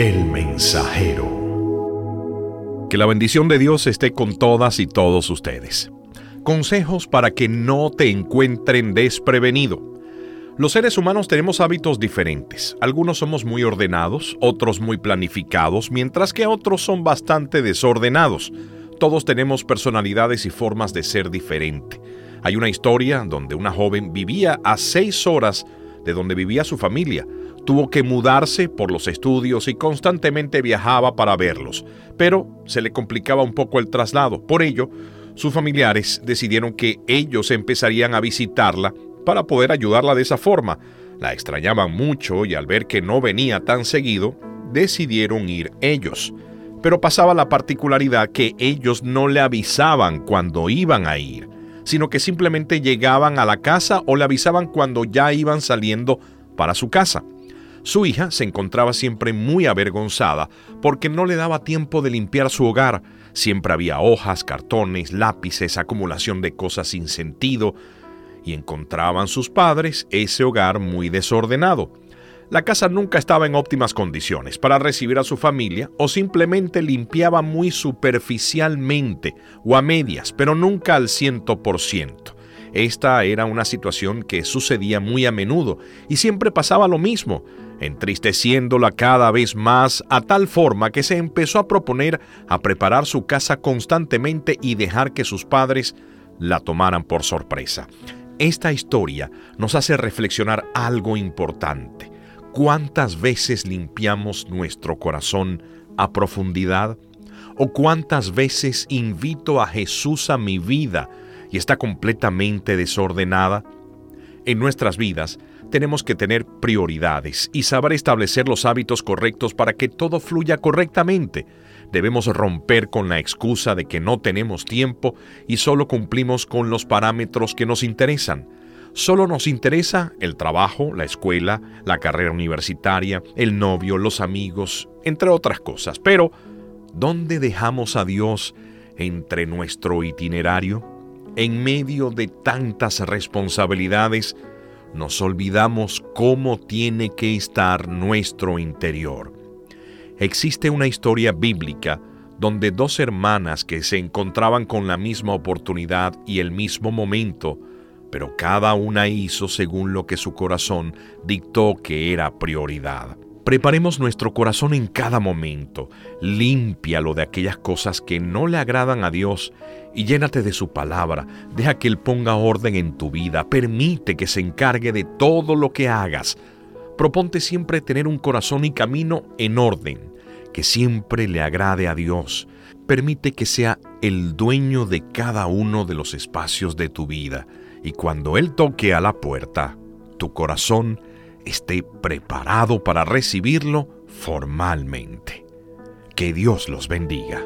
El mensajero. Que la bendición de Dios esté con todas y todos ustedes. Consejos para que no te encuentren desprevenido. Los seres humanos tenemos hábitos diferentes. Algunos somos muy ordenados, otros muy planificados, mientras que otros son bastante desordenados. Todos tenemos personalidades y formas de ser diferente. Hay una historia donde una joven vivía a seis horas de donde vivía su familia. Tuvo que mudarse por los estudios y constantemente viajaba para verlos, pero se le complicaba un poco el traslado. Por ello, sus familiares decidieron que ellos empezarían a visitarla para poder ayudarla de esa forma. La extrañaban mucho y al ver que no venía tan seguido, decidieron ir ellos. Pero pasaba la particularidad que ellos no le avisaban cuando iban a ir sino que simplemente llegaban a la casa o le avisaban cuando ya iban saliendo para su casa. Su hija se encontraba siempre muy avergonzada porque no le daba tiempo de limpiar su hogar. Siempre había hojas, cartones, lápices, acumulación de cosas sin sentido, y encontraban sus padres ese hogar muy desordenado. La casa nunca estaba en óptimas condiciones para recibir a su familia o simplemente limpiaba muy superficialmente o a medias, pero nunca al ciento por ciento. Esta era una situación que sucedía muy a menudo y siempre pasaba lo mismo, entristeciéndola cada vez más a tal forma que se empezó a proponer a preparar su casa constantemente y dejar que sus padres la tomaran por sorpresa. Esta historia nos hace reflexionar algo importante. ¿Cuántas veces limpiamos nuestro corazón a profundidad? ¿O cuántas veces invito a Jesús a mi vida y está completamente desordenada? En nuestras vidas tenemos que tener prioridades y saber establecer los hábitos correctos para que todo fluya correctamente. Debemos romper con la excusa de que no tenemos tiempo y solo cumplimos con los parámetros que nos interesan. Solo nos interesa el trabajo, la escuela, la carrera universitaria, el novio, los amigos, entre otras cosas. Pero, ¿dónde dejamos a Dios entre nuestro itinerario? En medio de tantas responsabilidades, nos olvidamos cómo tiene que estar nuestro interior. Existe una historia bíblica donde dos hermanas que se encontraban con la misma oportunidad y el mismo momento pero cada una hizo según lo que su corazón dictó que era prioridad. Preparemos nuestro corazón en cada momento, límpialo de aquellas cosas que no le agradan a Dios y llénate de su palabra, deja que Él ponga orden en tu vida, permite que se encargue de todo lo que hagas. Proponte siempre tener un corazón y camino en orden, que siempre le agrade a Dios. Permite que sea el dueño de cada uno de los espacios de tu vida y cuando Él toque a la puerta, tu corazón esté preparado para recibirlo formalmente. Que Dios los bendiga.